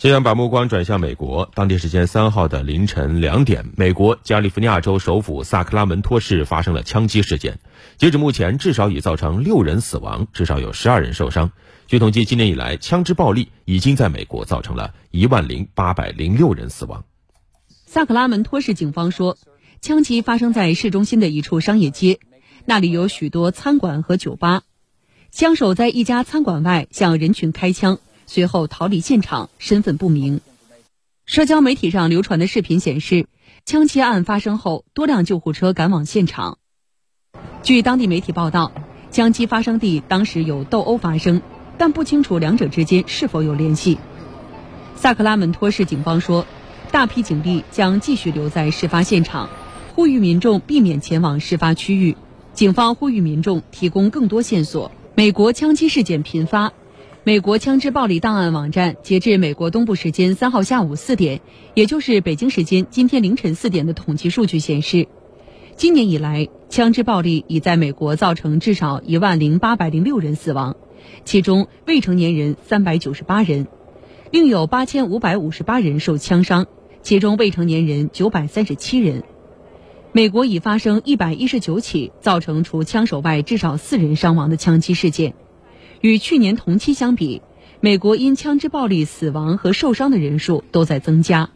现在把目光转向美国。当地时间三号的凌晨两点，美国加利福尼亚州首府萨克拉门托市发生了枪击事件。截至目前，至少已造成六人死亡，至少有十二人受伤。据统计，今年以来，枪支暴力已经在美国造成了一万零八百零六人死亡。萨克拉门托市警方说，枪击发生在市中心的一处商业街，那里有许多餐馆和酒吧。枪手在一家餐馆外向人群开枪。随后逃离现场，身份不明。社交媒体上流传的视频显示，枪击案发生后，多辆救护车赶往现场。据当地媒体报道，枪击发生地当时有斗殴发生，但不清楚两者之间是否有联系。萨克拉门托市警方说，大批警力将继续留在事发现场，呼吁民众避免前往事发区域。警方呼吁民众提供更多线索。美国枪击事件频发。美国枪支暴力档案网站截至美国东部时间三号下午四点，也就是北京时间今天凌晨四点的统计数据显示，今年以来枪支暴力已在美国造成至少一万零八百零六人死亡，其中未成年人三百九十八人，另有八千五百五十八人受枪伤，其中未成年人九百三十七人。美国已发生一百一十九起造成除枪手外至少四人伤亡的枪击事件。与去年同期相比，美国因枪支暴力死亡和受伤的人数都在增加。